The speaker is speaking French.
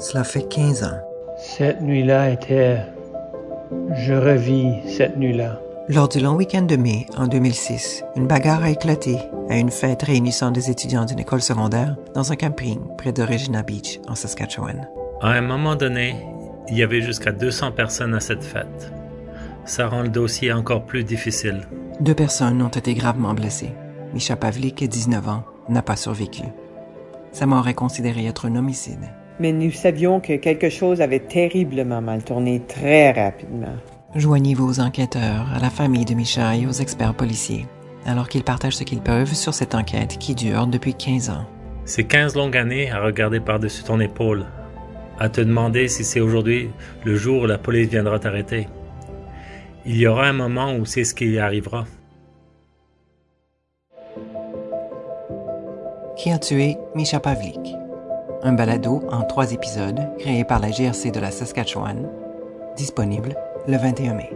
Cela fait 15 ans. Cette nuit-là était... Je revis cette nuit-là. Lors du long week-end de mai en 2006, une bagarre a éclaté à une fête réunissant des étudiants d'une école secondaire dans un camping près de Regina Beach, en Saskatchewan. À un moment donné, il y avait jusqu'à 200 personnes à cette fête. Ça rend le dossier encore plus difficile. Deux personnes ont été gravement blessées. Misha Pavlik, 19 ans, n'a pas survécu. Sa mort est considérée être un homicide. Mais nous savions que quelque chose avait terriblement mal tourné très rapidement. Joignez-vous aux enquêteurs, à la famille de Misha et aux experts policiers, alors qu'ils partagent ce qu'ils peuvent sur cette enquête qui dure depuis 15 ans. C'est 15 longues années à regarder par-dessus ton épaule, à te demander si c'est aujourd'hui le jour où la police viendra t'arrêter. Il y aura un moment où c'est ce qui arrivera. Qui a tué Misha Pavlik? Un balado en trois épisodes créé par la GRC de la Saskatchewan, disponible le 21 mai.